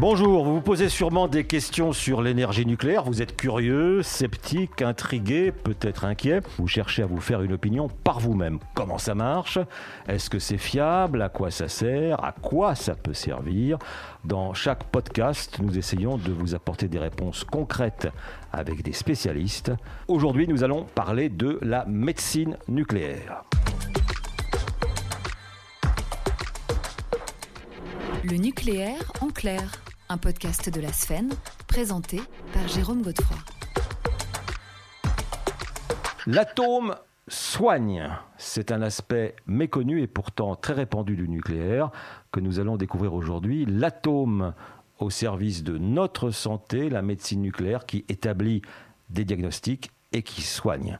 Bonjour, vous vous posez sûrement des questions sur l'énergie nucléaire. Vous êtes curieux, sceptique, intrigué, peut-être inquiet. Vous cherchez à vous faire une opinion par vous-même. Comment ça marche? Est-ce que c'est fiable? À quoi ça sert? À quoi ça peut servir? Dans chaque podcast, nous essayons de vous apporter des réponses concrètes avec des spécialistes. Aujourd'hui, nous allons parler de la médecine nucléaire. Le nucléaire en clair, un podcast de la Sphène, présenté par Jérôme Godefroy. L'atome soigne. C'est un aspect méconnu et pourtant très répandu du nucléaire que nous allons découvrir aujourd'hui. L'atome au service de notre santé, la médecine nucléaire qui établit des diagnostics et qui soigne.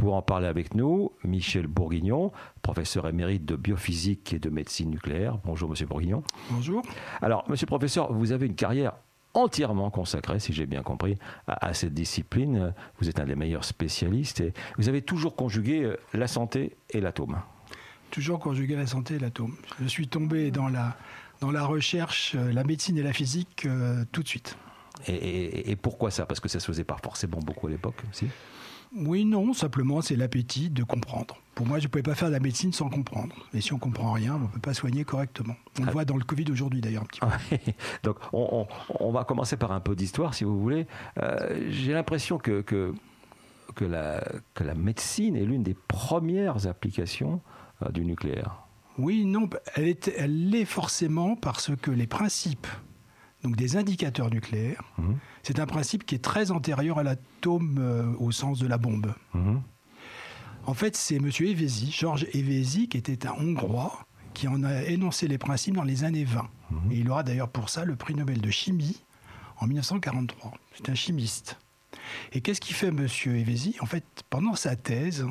Pour en parler avec nous, Michel Bourguignon, professeur émérite de biophysique et de médecine nucléaire. Bonjour, monsieur Bourguignon. Bonjour. Alors, monsieur le professeur, vous avez une carrière entièrement consacrée, si j'ai bien compris, à, à, cette discipline. Vous êtes un des meilleurs spécialistes et vous avez toujours conjugué euh, la santé et l'atome. Toujours conjugué la santé et l'atome. Je suis tombé dans la, dans la recherche, euh, la médecine et la physique euh, tout de suite. Et, et, et pourquoi ça? Parce que ça se faisait pas forcément beaucoup à l'époque aussi oui, non, simplement c'est l'appétit de comprendre. Pour moi, je ne pouvais pas faire de la médecine sans comprendre. Et si on ne comprend rien, on ne peut pas soigner correctement. On ah. le voit dans le Covid aujourd'hui d'ailleurs un petit peu. Donc on, on, on, va commencer par un peu d'histoire si vous voulez. Euh, J'ai l'impression que, que, que, la, que la médecine est l'une des premières applications euh, du nucléaire. Oui, non, elle est, elle est forcément parce que les principes donc des indicateurs nucléaires. Mmh. C'est un principe qui est très antérieur à l'atome euh, au sens de la bombe. Mmh. En fait, c'est M. Evezi, Georges Evezi, qui était un Hongrois, qui en a énoncé les principes dans les années 20. Mmh. Et il aura d'ailleurs pour ça le prix Nobel de chimie en 1943. C'est un chimiste. Et qu'est-ce qu'il fait, M. Evezi En fait, pendant sa thèse,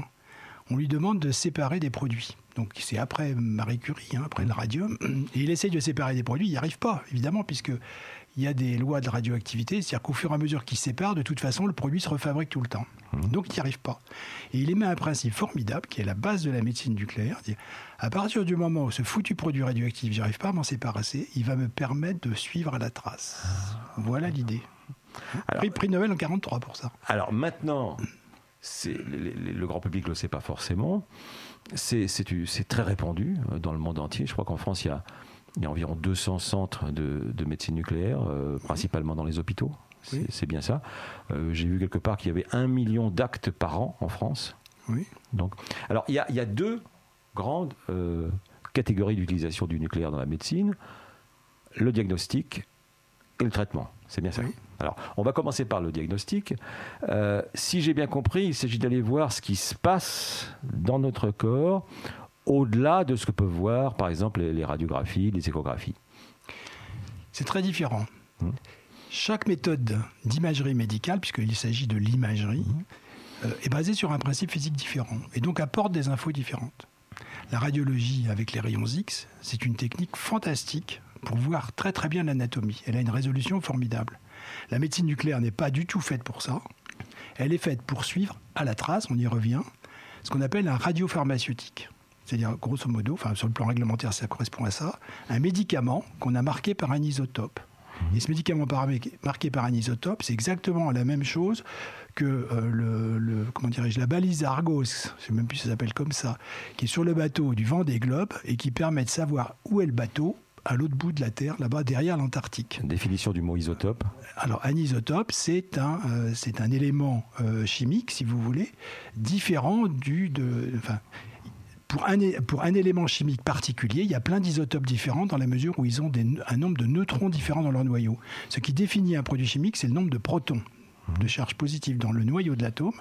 on lui demande de séparer des produits. Donc c'est après Marie Curie, hein, après le radium. Et il essaye de séparer des produits, il n'y arrive pas, évidemment, puisque il y a des lois de radioactivité, c'est-à-dire qu'au fur et à mesure qu'il sépare, de toute façon, le produit se refabrique tout le temps. Mmh. Donc il n'y arrive pas. Et il émet un principe formidable, qui est la base de la médecine nucléaire. À partir du moment où ce foutu produit radioactif, j'arrive pas à m'en séparer, il va me permettre de suivre à la trace. Voilà l'idée. Prix, prix Nobel en 43 pour ça. Alors maintenant, le, le, grand public ne le sait pas forcément. C'est très répandu euh, dans le monde entier. Je crois qu'en France, il y, a, il y a, environ 200 centres de, de médecine nucléaire, euh, principalement dans les hôpitaux. C'est oui. bien ça. Euh, J'ai vu quelque part qu'il y avait un million d'actes par an en France. Oui. Donc, alors, il y a, il y a deux grandes euh, catégories d'utilisation du nucléaire dans la médecine le diagnostic et le traitement. C'est bien ça. Oui. Alors, on va commencer par le diagnostic. Euh, si j'ai bien compris, il s'agit d'aller voir ce qui se passe dans notre corps au-delà de ce que peuvent voir, par exemple, les, radiographies, les échographies. C'est très différent. Mmh. Chaque méthode d'imagerie médicale, puisqu'il s'agit de l'imagerie, mmh. euh, est basée sur un principe physique différent et donc apporte des infos différentes. La radiologie avec les rayons X, c'est une technique fantastique pour voir très très bien l'anatomie. Elle a une résolution formidable. La médecine nucléaire n'est pas du tout faite pour ça. Elle est faite pour suivre à la trace, on y revient, ce qu'on appelle un radiopharmaceutique. C'est-à-dire, grosso modo, enfin, sur le plan réglementaire, ça correspond à ça, un médicament qu'on a marqué par un isotope. Et ce médicament marqué par un isotope, c'est exactement la même chose que euh, le, le, comment dirais-je, la balise Argos, je ne sais même plus si ça s'appelle comme ça, qui est sur le bateau du vent des globes et qui permet de savoir où est le bateau à l'autre bout de la Terre, là-bas derrière l'Antarctique. Définition du mot isotope Alors, un isotope, c'est un, euh, c'est un élément euh, chimique, si vous voulez, différent du. De, enfin, pour un, pour un élément chimique particulier, il y a plein d'isotopes différents dans la mesure où ils ont des, un nombre de neutrons différents dans leur noyau. Ce qui définit un produit chimique, c'est le nombre de protons de charge positive dans le noyau de l'atome.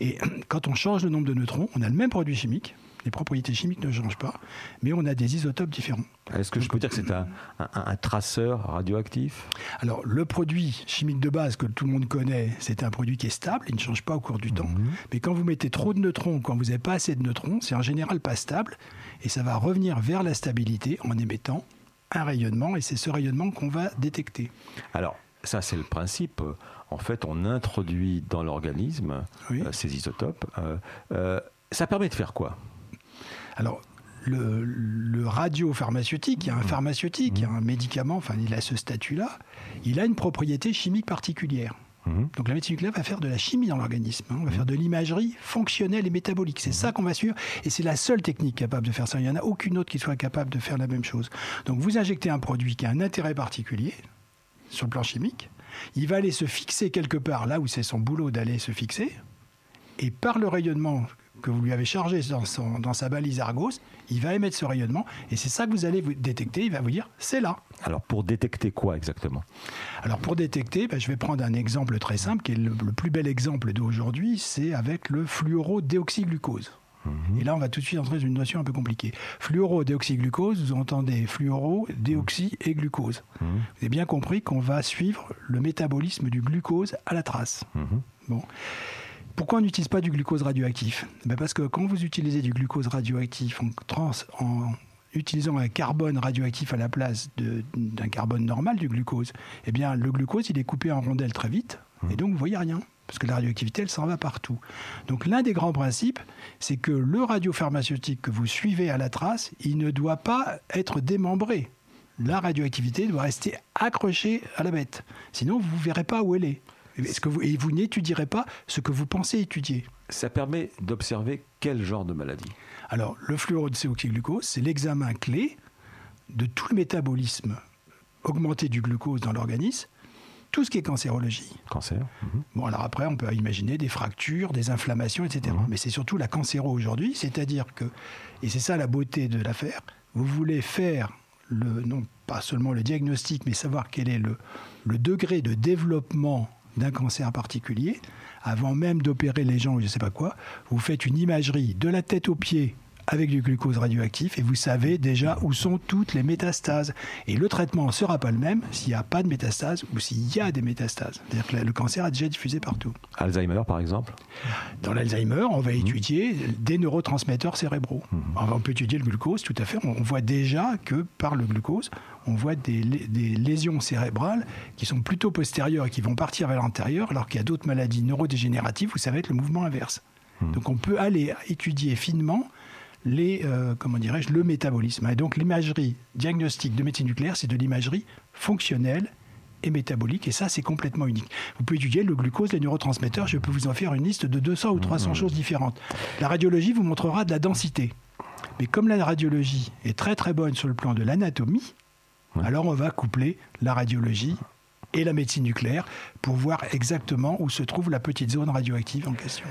Et quand on change le nombre de neutrons, on a le même produit chimique, les propriétés chimiques ne changent pas, mais on a des isotopes différents. Est-ce que je peux dire que c'est un, un, un, traceur radioactif? Alors, le produit chimique de base que tout le monde connaît, c'est un produit qui est stable, il ne change pas au cours du mmh. temps. Mais quand vous mettez trop de neutrons, quand vous n'avez pas assez de neutrons, c'est en général pas stable, et ça va revenir vers la stabilité en émettant un rayonnement, et c'est ce rayonnement qu'on va détecter. Alors, ça, c'est le principe. En fait, on introduit dans l'organisme oui. euh, ces isotopes. Euh, euh, ça permet de faire quoi? Alors, le, le radiopharmaceutique, il y a un pharmaceutique, il y a un médicament, enfin il a ce statut-là, il a une propriété chimique particulière. Mhm. Donc la médecine nucléaire va faire de la chimie dans l'organisme, hein. on va faire de l'imagerie fonctionnelle et métabolique. C'est ça qu'on va suivre et c'est la seule technique capable de faire ça. Il n'y en a aucune autre qui soit capable de faire la même chose. Donc vous injectez un produit qui a un intérêt particulier sur le plan chimique, il va aller se fixer quelque part là où c'est son boulot d'aller se fixer, et par le rayonnement que vous lui avez chargé dans, dans sa balise Argos, il va émettre ce rayonnement et c'est ça que vous allez vous détecter. Il va vous dire c'est là. Alors pour détecter quoi exactement? Alors pour détecter, ben, je vais prendre un exemple très simple qui est le, plus bel exemple d'aujourd'hui, c'est avec le fluorodéoxyglucose. Mhm. Et là, on va tout de suite entrer dans une notion un peu compliquée. Fluorodéoxyglucose, vous entendez fluoro, déoxy et glucose. Mhm. Vous avez bien compris qu'on va suivre le métabolisme du glucose à la trace. Mhm. Bon. Pourquoi on n'utilise pas du glucose radioactif? Ben Parce que quand vous utilisez du glucose radioactif en, trans, en utilisant un carbone radioactif à la place d'un carbone normal, du glucose, eh bien le glucose il est coupé en rondelles très vite mmh. et donc vous voyez rien parce que la radioactivité elle s'en va partout. Donc l'un des grands principes, c'est que le radiopharmaceutique que vous suivez à la trace, il ne doit pas être démembré. La radioactivité doit rester accrochée à la bête. Sinon, vous ne verrez pas où elle est. Est-ce que vous, et vous n'étudierez pas ce que vous pensez étudier. Ça permet d'observer quel genre de maladie Alors, le fluorodéoxyglucose, c'est l'examen clé de tout le métabolisme augmenté du glucose dans l'organisme, tout ce qui est cancérologie. Cancer. Mhm. Bon, alors après, on peut imaginer des fractures, des inflammations, etc. Mhm. Mais c'est surtout la cancéro aujourd'hui, c'est-à-dire que, et c'est ça la beauté de l'affaire, vous voulez faire le, non pas seulement le diagnostic, mais savoir quel est le, le degré de développement d'un cancer particulier, avant même d'opérer les gens ou je ne sais pas quoi, vous faites une imagerie de la tête aux pieds avec du glucose radioactif et vous savez déjà où sont toutes les métastases. Et le traitement ne sera pas le même s'il n'y a pas de métastases ou s'il y a des métastases. C'est-à-dire que le cancer a déjà diffusé partout. Alzheimer, par exemple? Dans l'Alzheimer, on va mmh. étudier des neurotransmetteurs cérébraux. Mmh. On peut étudier le glucose, tout à fait. On voit déjà que par le glucose, on voit des, des lésions cérébrales qui sont plutôt postérieures et qui vont partir vers l'antérieur, alors qu'il y a d'autres maladies neurodégénératives où ça va être le mouvement inverse. Mmh. Donc on peut aller étudier finement les, euh, comment dirais-je, le métabolisme. Et donc l'imagerie diagnostique de médecine nucléaire, c'est de l'imagerie fonctionnelle et métabolique, et ça c'est complètement unique. Vous pouvez étudier le glucose, les neurotransmetteurs, je peux vous en faire une liste de 200 ou 300 mmh. choses différentes. La radiologie vous montrera de la densité. Mais comme la radiologie est très très bonne sur le plan de l'anatomie, alors on va coupler la radiologie et la médecine nucléaire pour voir exactement où se trouve la petite zone radioactive en question.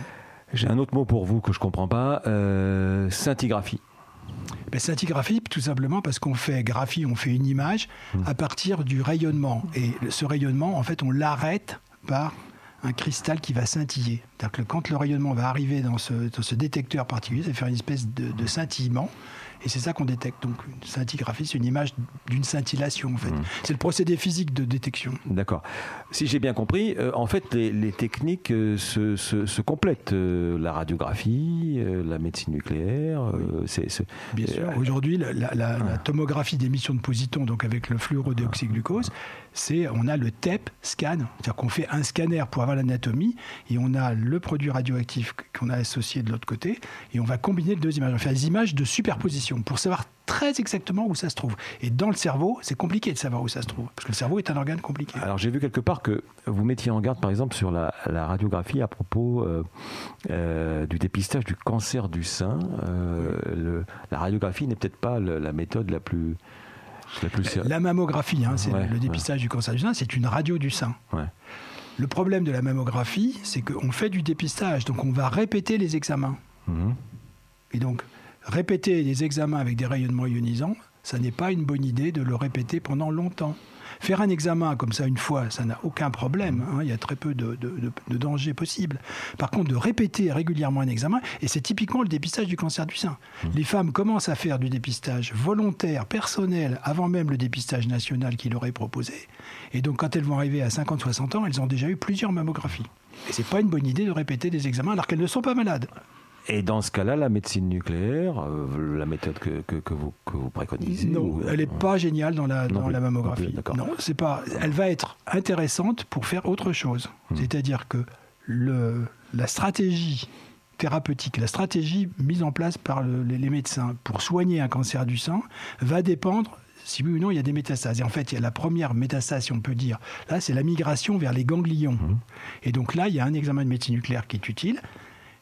J'ai un autre mot pour vous que je ne comprends pas, euh, scintigraphie. Ben, scintigraphie, tout simplement parce qu'on fait graphie, on fait une image hmm. à partir du rayonnement. Et ce rayonnement, en fait, on l'arrête par un cristal qui va scintiller. C'est-à-dire que quand le rayonnement va arriver dans ce, détecteur particulier, ça va faire une espèce de, de scintillement. Et c'est ça qu'on détecte. Donc, une scintigraphie, c'est une image d'une scintillation, en fait. Hmm. C'est le procédé physique de détection. D'accord. Si j'ai bien compris, euh, en fait, les, techniques euh, se, complètent. Euh, la radiographie, la médecine nucléaire. c'est, bien sûr. Aujourd'hui, la, tomographie d'émission de positons, donc avec le fluorodéoxyglucose, c'est on a le TEP scan, c'est-à-dire qu'on fait un scanner pour avoir l'anatomie et on a le produit radioactif qu'on a associé de l'autre côté et on va combiner les deux images. On fait des images de superposition pour savoir très exactement où ça se trouve. Et dans le cerveau, c'est compliqué de savoir où ça se trouve, parce que le cerveau est un organe compliqué. Alors j'ai vu quelque part que vous mettiez en garde, par exemple, sur la, radiographie à propos euh, euh, du dépistage du cancer du sein. Euh, la radiographie n'est peut-être pas la méthode la plus la mammographie, hein, c'est le dépistage du cancer du sein, c'est une radio du sein. Le problème de la mammographie, c'est qu'on fait du dépistage, donc on va répéter les examens. Mhm. Et donc, répéter les examens avec des rayonnements ionisants, ça n'est pas une bonne idée de le répéter pendant longtemps. Faire un examen comme ça une fois, ça n'a aucun problème. Hein. il y a très peu de, de, danger possible. Par contre, de répéter régulièrement un examen, et c'est typiquement le dépistage du cancer du sein. Mmh. Les femmes commencent à faire du dépistage volontaire, personnel, avant même le dépistage national qu'il aurait proposé. Et donc, quand elles vont arriver à 50-60 ans, elles ont déjà eu plusieurs mammographies. Et c'est pas une bonne idée de répéter des examens alors qu'elles ne sont pas malades. Et dans ce cas-là, la médecine nucléaire, euh, la méthode que, que, vous, que, vous, préconisez Non, elle n'est pas géniale dans la, dans la mammographie. Non, c'est pas. Elle va être intéressante pour faire autre chose. Hmm. C'est-à-dire que le, la stratégie thérapeutique, la stratégie mise en place par les médecins pour soigner un cancer du sang va dépendre si oui ou non il y a des métastases. Et en fait, il y a la première métastase, si on peut dire, là, c'est la migration vers les ganglions. Mmh. Et donc là, il y a un examen de médecine nucléaire qui est utile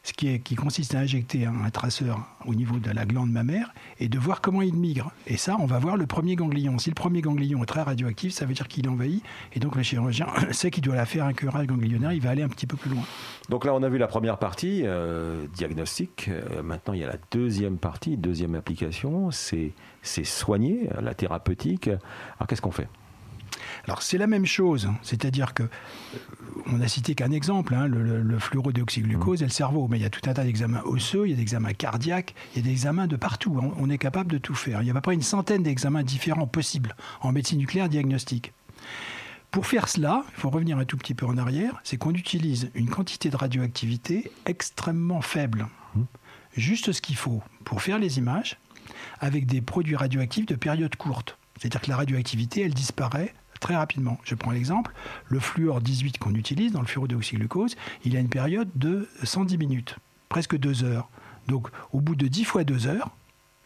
ce qui, est, consiste à injecter un, traceur au niveau de la glande mammaire et de voir comment il migre. Et ça, on va voir le premier ganglion. Si le premier ganglion est très radioactif, ça veut dire qu'il envahit. Et donc le chirurgien sait qu'il doit la faire un curage ganglionnaire, il va aller un petit peu plus loin. Donc là, on a vu la première partie, euh, diagnostic. Euh, maintenant, il y a la deuxième partie, deuxième application, c'est soigner, la thérapeutique. Alors qu'est-ce qu'on fait? Alors c'est la même chose, hein. c'est-à-dire que on a cité qu'un exemple, hein, le, le, fluorodéoxyglucose mmh. et le cerveau, mais il y a tout un tas d'examens osseux, il y a des examens cardiaques, il y a des examens de partout. Hein. On est capable de tout faire. Il y a à peu près une centaine d'examens différents possibles en médecine nucléaire diagnostique. Pour faire cela, il faut revenir un tout petit peu en arrière, c'est qu'on utilise une quantité de radioactivité extrêmement faible. Mmh. Juste ce qu'il faut pour faire les images avec des produits radioactifs de période courte. C'est-à-dire que la radioactivité, elle disparaît très rapidement. Je prends l'exemple, le fluor 18 qu'on utilise dans le fluorodéoxyglucose, il a une période de 110 minutes, presque 2 heures. Donc au bout de 10 fois 2 heures,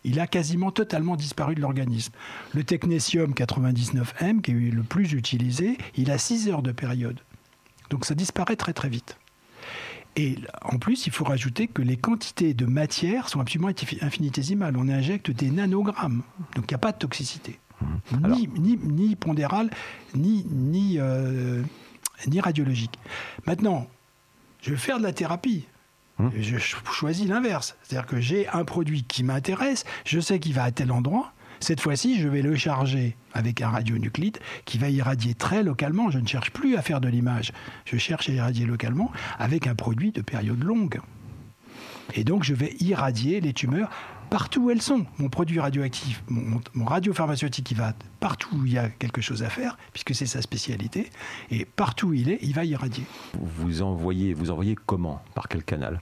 il a quasiment totalement disparu de l'organisme. Le technétium 99M, qui est le plus utilisé, il a 6 heures de période. Donc ça disparaît très très vite. Et en plus, il faut rajouter que les quantités de matière sont absolument infinitésimales. On injecte des nanogrammes, donc il n'y a pas de toxicité. Ni, ni, ni, pondéral, ni, ni, euh, ni radiologique. Maintenant, je vais faire de la thérapie. Hum. Je choisis l'inverse. C'est-à-dire que j'ai un produit qui m'intéresse, je sais qu'il va à tel endroit. Cette fois-ci, je vais le charger avec un radionuclide qui va irradier très localement. Je ne cherche plus à faire de l'image. Je cherche à irradier localement avec un produit de période longue. Et donc, je vais irradier les tumeurs partout où elles sont. Mon produit radioactif, mon, radiopharmaceutique, il va partout où il y a quelque chose à faire, puisque c'est sa spécialité, et partout où il est, il va irradier. Vous envoyez, vous envoyez comment? Par quel canal?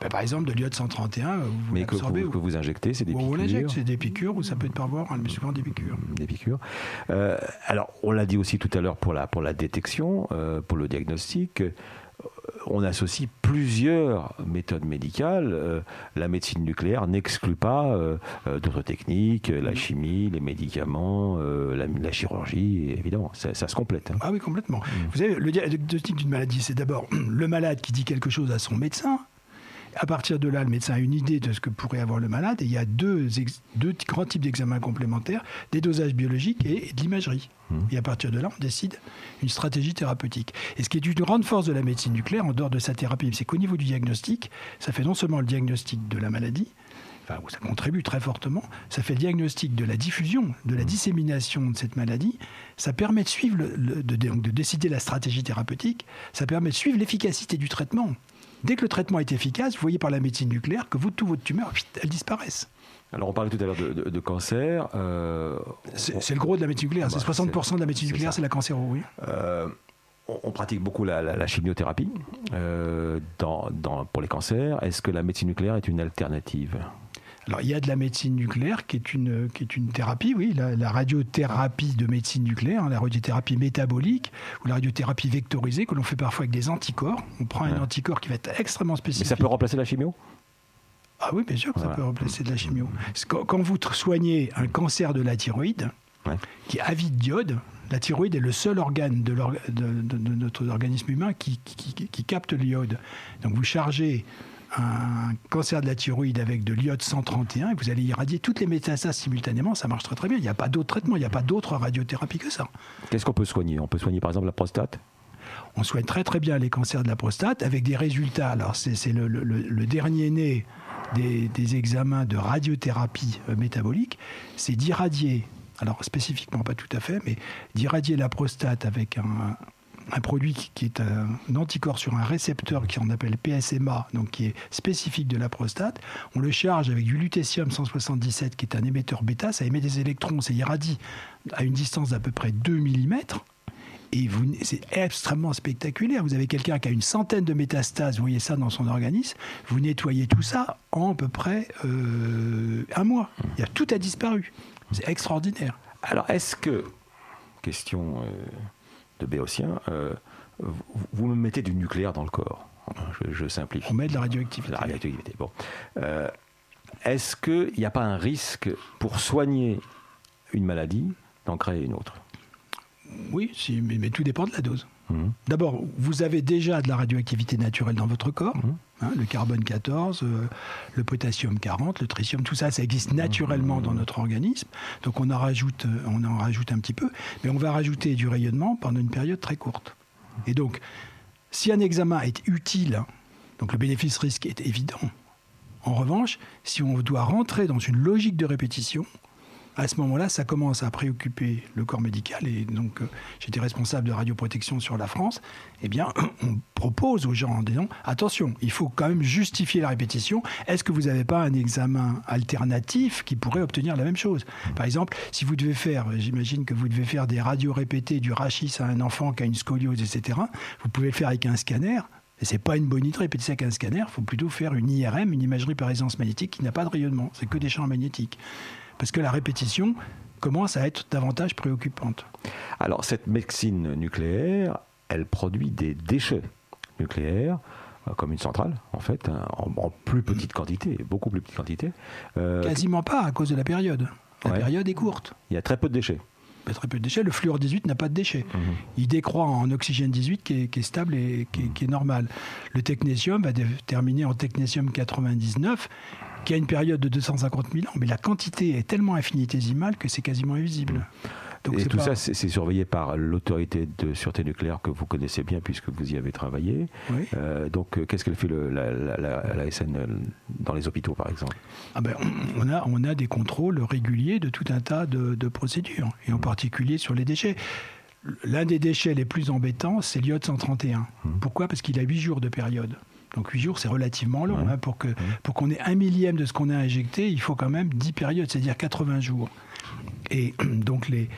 Ben, Par exemple, de l'iode 131, vous Mais que vous, que vous, injectez, c'est des piqûres On c'est des piqûres, ou ça peut être par voie, mais souvent des piqûres. Des piqûres. Euh, alors, on l'a dit aussi tout à l'heure pour la, pour la détection, euh, pour le diagnostic on associe plusieurs méthodes médicales. Euh, la médecine nucléaire n'exclut pas euh, euh, d'autres techniques, la chimie, les médicaments, la, chirurgie, évidemment, ça, se complète. Hein. Ah oui, complètement. Mm. Vous savez, le diagnostic d'une maladie, c'est d'abord le malade qui dit quelque chose à son médecin, à partir de là, le médecin a une idée de ce que pourrait avoir le malade et il y a deux, deux grands types d'examens complémentaires, des dosages biologiques et de l'imagerie. Mmh. Et à partir de là, on décide une stratégie thérapeutique. Et ce qui est une grande force de la médecine nucléaire, en dehors de sa thérapie, c'est qu'au niveau du diagnostic, ça fait non seulement le diagnostic de la maladie, Enfin, ça contribue très fortement. Ça fait le diagnostic de la diffusion, de la mmh. dissémination de cette maladie. Ça permet de suivre, de, de, décider la stratégie thérapeutique. Ça permet de suivre l'efficacité du traitement. Dès que le traitement est efficace, vous voyez par la médecine nucléaire que vous, tout votre tumeur, elles disparaissent. Alors on parlait tout à l'heure de, cancer. Euh, c'est le gros de la médecine nucléaire. c'est 60% bah, de la médecine nucléaire, c'est la cancéro, oui. Euh, on, pratique beaucoup la, chimiothérapie euh, pour les cancers. Est-ce que la médecine nucléaire est une alternative? Alors, il y a de la médecine nucléaire qui est une, qui est une thérapie, oui, la, radiothérapie de médecine nucléaire, hein, la radiothérapie métabolique ou la radiothérapie vectorisée que l'on fait parfois avec des anticorps. On prend un anticorps qui va être extrêmement spécifique. Mais ça peut remplacer la chimio? Ah oui, bien sûr que ça peut remplacer de la chimio. Quand, vous soignez un cancer de la thyroïde, qui est avide d'iode, la thyroïde est le seul organe de, notre organisme humain qui, qui capte l'iode. Donc vous chargez un cancer de la thyroïde avec de l'iode 131 et vous allez irradier toutes les métastases simultanément, ça marche très très bien. Il n'y a pas d'autre traitement, il n'y a pas d'autre radiothérapie que ça. Qu'est-ce qu'on peut soigner? On peut soigner par exemple la prostate? On soigne très très bien les cancers de la prostate avec des résultats. Alors c'est le, dernier né des, examens de radiothérapie euh, métabolique, c'est d'irradier, alors spécifiquement pas tout à fait, mais d'irradier la prostate avec un, un produit qui, est un, anticorps sur un récepteur qui en appelle PSMA, donc qui est spécifique de la prostate. On le charge avec du lutécium 177 qui est un émetteur bêta, ça émet des électrons, c'est irradie à une distance d'à peu près 2 mm. Et c'est extrêmement spectaculaire. Vous avez quelqu'un qui a une centaine de métastases, vous voyez ça dans son organisme, vous nettoyez tout ça en à peu près euh, un mois. Il y a, tout a disparu. C'est extraordinaire. Alors, est-ce que, question euh, de Béotien, euh, vous me mettez du nucléaire dans le corps. Je, simplifie. On met de la radioactivité. La radioactivité. Bon. Euh, est-ce qu'il n'y a pas un risque pour soigner une maladie d'en créer une autre? Oui, mais, tout dépend de la dose. Mhm. D'abord, vous avez déjà de la radioactivité naturelle dans votre corps. Mhm. Hein, le carbone 14, euh, le potassium 40, le tritium, tout ça, ça existe naturellement dans notre organisme. Donc on en, rajoute, euh, on en rajoute un petit peu, mais on va rajouter du rayonnement pendant une période très courte. Et donc, si un examen est utile, donc le bénéfice-risque est évident. En revanche, si on doit rentrer dans une logique de répétition, à ce moment-là, ça commence à préoccuper le corps médical. Et donc, euh, j'étais responsable de radioprotection sur la France. Eh bien, on propose aux gens en disant attention, il faut quand même justifier la répétition. Est-ce que vous n'avez pas un examen alternatif qui pourrait obtenir la même chose? Par exemple, si vous devez faire, j'imagine que vous devez faire des radios répétées du rachis à un enfant qui a une scoliose, etc. Vous pouvez le faire avec un scanner. Et c'est pas une bonne idée de répéter ça avec un scanner. Il faut plutôt faire une IRM, une imagerie par résonance magnétique, qui n'a pas de rayonnement. C'est que des champs magnétiques parce que la répétition commence à être davantage préoccupante. Alors cette médecine nucléaire, elle produit des déchets nucléaires euh, comme une centrale, en fait, hein, en, plus petite quantité, beaucoup plus petite quantité. Euh, Quasiment pas à cause de la période. La période est courte. Il y a très peu de déchets. Il y a très peu de déchets. Le fluor 18 n'a pas de déchets. Mhm. Il décroît en oxygène 18 qui est, stable et qui est, qui est, normal. Le technétium va terminer en technétium 99 qui a une période de 250 000 ans, mais la quantité est tellement infinitésimale que c'est quasiment invisible. Donc et tout ça, c'est surveillé par l'autorité de sûreté nucléaire que vous connaissez bien puisque vous y avez travaillé. Euh, donc, euh, qu'est-ce qu'elle fait le, la, SN dans les hôpitaux, par exemple? Ah ben, on, a, on a des contrôles réguliers de tout un tas de, procédures, et en particulier sur les déchets. L'un des déchets les plus embêtants, c'est l'iode 131. Mmh. Pourquoi? Parce qu'il a 8 jours de période. Donc 8 jours, c'est relativement long. Hein, pour qu'on pour qu'on ait un millième de ce qu'on a injecté, il faut quand même 10 périodes, c'est-à-dire 80 jours. Et donc les,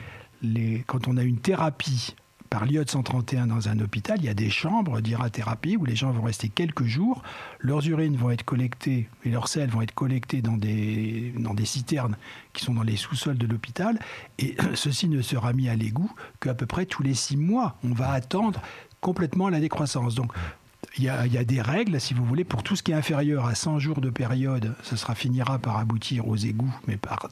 les, quand on a une thérapie par l'iode 131 dans un hôpital, il y a des chambres d'irathérapie où les gens vont rester quelques jours, leurs urines vont être collectées et leurs selles vont être collectées dans des, dans des citernes qui sont dans les sous-sols de l'hôpital, et ceci ne sera mis à l'égout qu'à peu près tous les six mois. On va attendre complètement la décroissance. Donc il y, a, des règles, si vous voulez, pour tout ce qui est inférieur à 100 jours de période, ce sera finira par aboutir aux égouts, mais par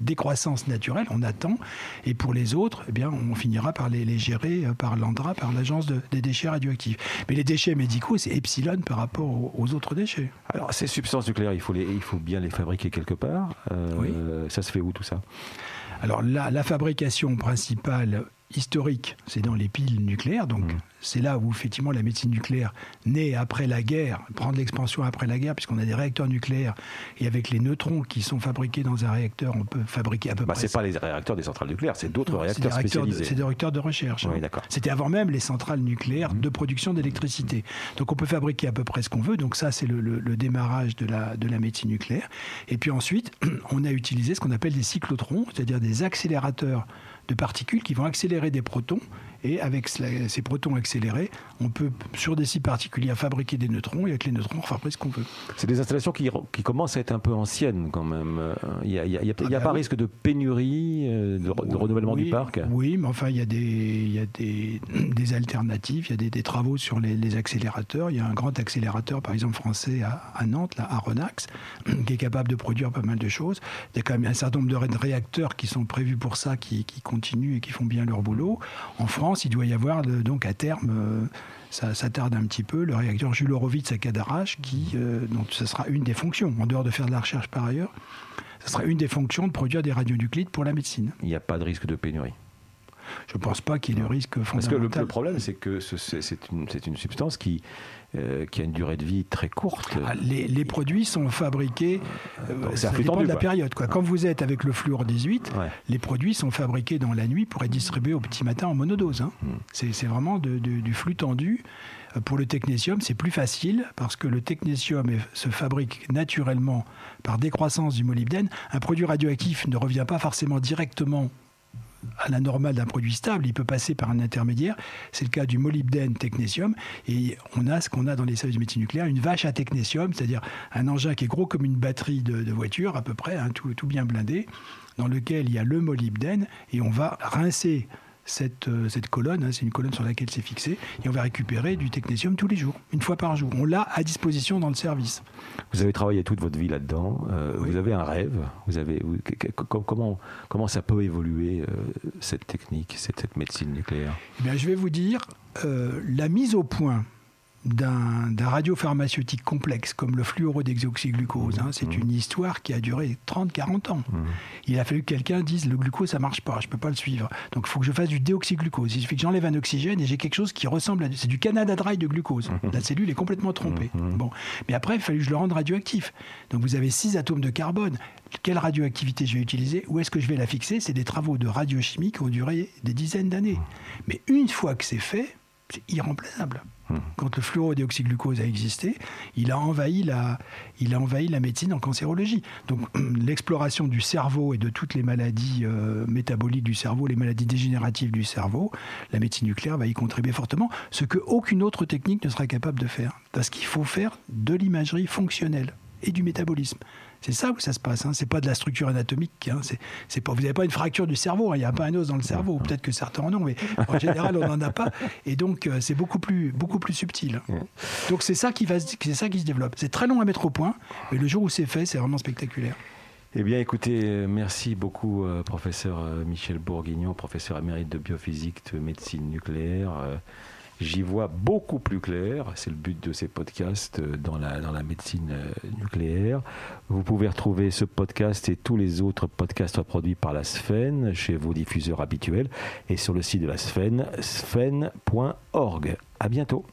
décroissance naturelle, on attend. Et pour les autres, eh bien, on finira par les, gérer euh, par l'ANDRA, par l'agence des déchets radioactifs. Mais les déchets médicaux, c'est epsilon par rapport aux, autres déchets. Alors, ces substances nucléaires, il faut, les, il faut bien les fabriquer quelque part. Euh, ça se fait où tout ça? Alors la, fabrication principale historique, c'est dans les piles nucléaires, donc mmh. c'est là où effectivement la médecine nucléaire naît après la guerre, prend de l'expansion après la guerre, puisqu'on a des réacteurs nucléaires, et avec les neutrons qui sont fabriqués dans un réacteur, on peut fabriquer à peu bah, près... C'est pas les réacteurs des centrales nucléaires, c'est d'autres réacteurs spécialisés. C'est des réacteurs de recherche. Oui, C'était avant même les centrales nucléaires mmh. de production d'électricité. Donc on peut fabriquer à peu près ce qu'on veut, donc ça c'est le, le, démarrage de la, de la médecine nucléaire. Et puis ensuite, on a utilisé ce qu'on appelle des cyclotrons, c'est-à-dire des accélérateurs de particules qui vont accélérer des protons. Et avec ces protons accélérés, on peut, sur des sites particuliers, fabriquer des neutrons. Et avec les neutrons, on fabrique ce qu'on veut. C'est des installations qui, qui, commencent à être un peu anciennes quand même. Il n'y a, a, ah bah pas risque de pénurie, euh, de, renouvellement du parc? Oui, mais enfin, il y a des, il y a des, des alternatives. Il y a des, travaux sur les, accélérateurs. Il y a un grand accélérateur, par exemple, français à, Nantes, là, à Renax, qui est capable de produire pas mal de choses. Il y a quand même un certain nombre de réacteurs qui sont prévus pour ça, qui, qui continuent et qui font bien leur boulot. En France, il doit y avoir donc à terme, euh, ça, tarde un petit peu, le réacteur Jules Horowitz à Cadarache, qui, euh, donc ce sera une des fonctions, en dehors de faire de la recherche par ailleurs, ce sera une des fonctions de produire des radionuclides pour la médecine. Il n'y a pas de risque de pénurie je ne pense pas qu'il y ait de risque fondamental. Parce que le, problème, c'est que c'est une, une, substance qui, euh, qui a une durée de vie très courte. Ah, les, produits sont fabriqués, euh, ça dépend de la période. Quoi. Quand vous êtes avec le fluor 18, les produits sont fabriqués dans la nuit pour être distribués au petit matin en monodose. Hein. Hmm. C'est vraiment du flux tendu. Euh, pour le technétium, c'est plus facile parce que le technétium se fabrique naturellement par décroissance du molybdène. Un produit radioactif ne revient pas forcément directement à la normale d'un produit stable, il peut passer par un intermédiaire. C'est le cas du molybdène technétium. Et on a ce qu'on a dans les services de médecine nucléaire, une vache à technétium, c'est-à-dire un engin qui est gros comme une batterie de, voiture, à peu près, hein, tout, tout, bien blindé, dans lequel il y a le molybdène, et on va rincer cette, euh, cette colonne, hein, c'est une colonne sur laquelle c'est fixé, et on va récupérer du technétium tous les jours, une fois par jour. On l'a à disposition dans le service. Vous avez travaillé toute votre vie là-dedans. Euh, vous avez un rêve. Vous avez comment comment ça peut évoluer cette technique, cette, médecine nucléaire? Eh bien, je vais vous dire la mise au point d'un radiopharmaceutique complexe comme le fluorodéxoxyglucose. Hein, c'est mmh. une histoire qui a duré 30-40 ans. Mmh. Il a fallu que quelqu'un dise le glucose ça marche pas, je peux pas le suivre. Donc il faut que je fasse du déoxyglucose. Il suffit que j'enlève un oxygène et j'ai quelque chose qui ressemble à c'est du Canada Dry de glucose. Mmh. La cellule est complètement trompée. Bon, mais après il a fallu que je le rende radioactif. Donc vous avez 6 atomes de carbone. Quelle radioactivité je vais utiliser? Où est-ce que je vais la fixer? C'est des travaux de radiochimie qui ont duré des dizaines d'années. Mais une fois que c'est fait, c'est irremplaçable. Quand le fluorodéoxyglucose a existé, il a envahi la, il a envahi la médecine en cancérologie. Donc l'exploration du cerveau et de toutes les maladies euh, métaboliques du cerveau, les maladies dégénératives du cerveau, la médecine nucléaire va y contribuer fortement, ce que aucune autre technique ne sera capable de faire. Parce qu'il faut faire de l'imagerie fonctionnelle et du métabolisme. C'est ça où ça se passe. Hein. C'est pas de la structure anatomique. Hein. C'est, pas, vous n'avez pas une fracture du cerveau. Hein. Il n'y a pas un os dans le cerveau. Peut-être que certains en ont, mais en général, on n'en a pas. Et donc, euh, c'est beaucoup plus, beaucoup plus subtil. Donc, c'est ça qui va, c'est ça qui se développe. C'est très long à mettre au point, mais le jour où c'est fait, c'est vraiment spectaculaire. Eh bien, écoutez, euh, merci beaucoup, euh, professeur Michel Bourguignon, professeur émérite de biophysique, de médecine nucléaire. J'y vois beaucoup plus clair. C'est le but de ces podcasts euh, dans la, médecine euh, nucléaire. Vous pouvez retrouver ce podcast et tous les autres podcasts produits par la SFEN chez vos diffuseurs habituels et sur le site de la SFEN, sfen.org. À bientôt.